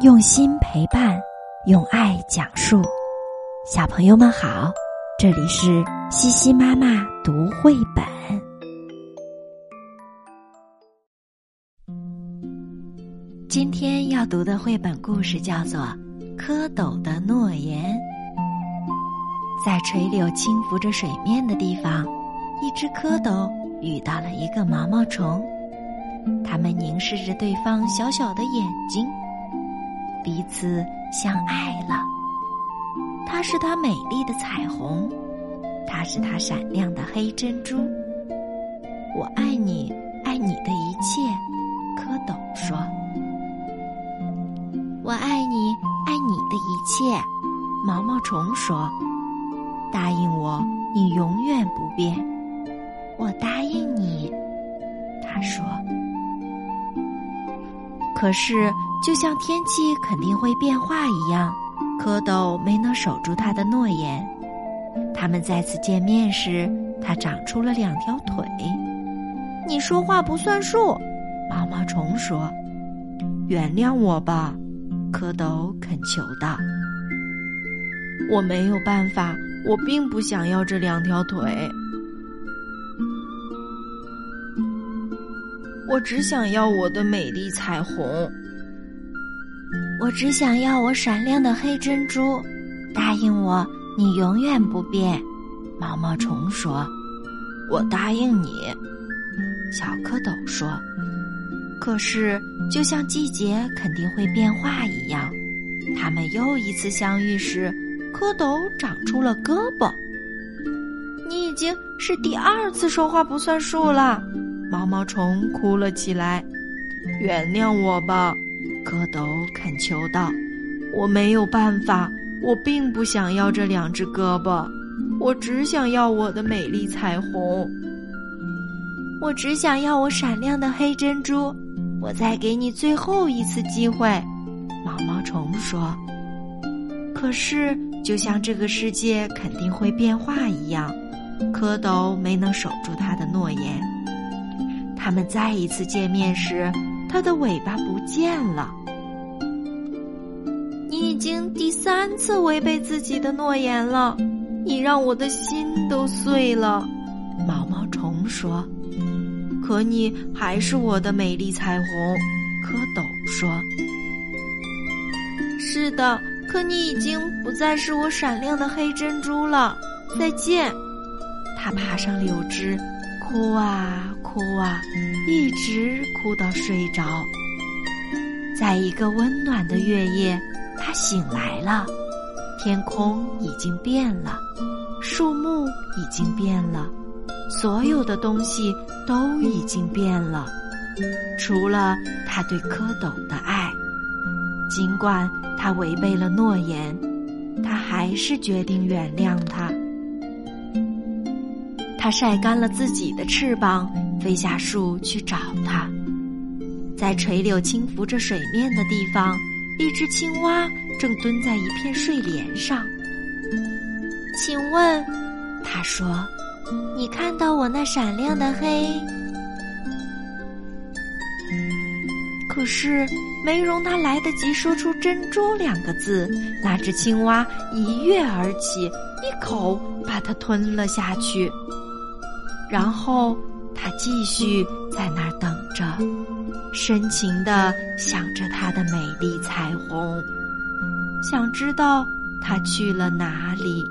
用心陪伴，用爱讲述。小朋友们好，这里是西西妈妈读绘本。今天要读的绘本故事叫做《蝌蚪的诺言》。在垂柳轻拂着水面的地方，一只蝌蚪遇到了一个毛毛虫，它们凝视着对方小小的眼睛。彼此相爱了。它是它美丽的彩虹，它是它闪亮的黑珍珠。我爱你，爱你的一切，蝌蚪说。我爱你，爱你的一切，毛毛虫说。答应我，你永远不变。我答应你，他说。可是。就像天气肯定会变化一样，蝌蚪没能守住他的诺言。他们再次见面时，他长出了两条腿。你说话不算数，毛毛虫说：“原谅我吧。”蝌蚪恳求道：“我没有办法，我并不想要这两条腿，我只想要我的美丽彩虹。”我只想要我闪亮的黑珍珠，答应我，你永远不变。毛毛虫说：“我答应你。”小蝌蚪说：“可是，就像季节肯定会变化一样，他们又一次相遇时，蝌蚪长出了胳膊。你已经是第二次说话不算数了。”毛毛虫哭了起来：“原谅我吧。”蝌蚪恳求道：“我没有办法，我并不想要这两只胳膊，我只想要我的美丽彩虹。我只想要我闪亮的黑珍珠。我再给你最后一次机会。”毛毛虫说。可是，就像这个世界肯定会变化一样，蝌蚪没能守住他的诺言。他们再一次见面时。它的尾巴不见了。你已经第三次违背自己的诺言了，你让我的心都碎了。毛毛虫说：“可你还是我的美丽彩虹。”蝌蚪说：“是的，可你已经不再是我闪亮的黑珍珠了。再见。”它爬上柳枝。哭啊哭啊，一直哭到睡着。在一个温暖的月夜，他醒来了。天空已经变了，树木已经变了，所有的东西都已经变了，除了他对蝌蚪的爱。尽管他违背了诺言，他还是决定原谅他。晒干了自己的翅膀，飞下树去找它。在垂柳轻拂着水面的地方，一只青蛙正蹲在一片睡莲上。请问，他说：“你看到我那闪亮的黑？”可是，没容他来得及说出“珍珠”两个字，那只青蛙一跃而起，一口把它吞了下去。然后，他继续在那儿等着，深情的想着他的美丽彩虹，想知道他去了哪里。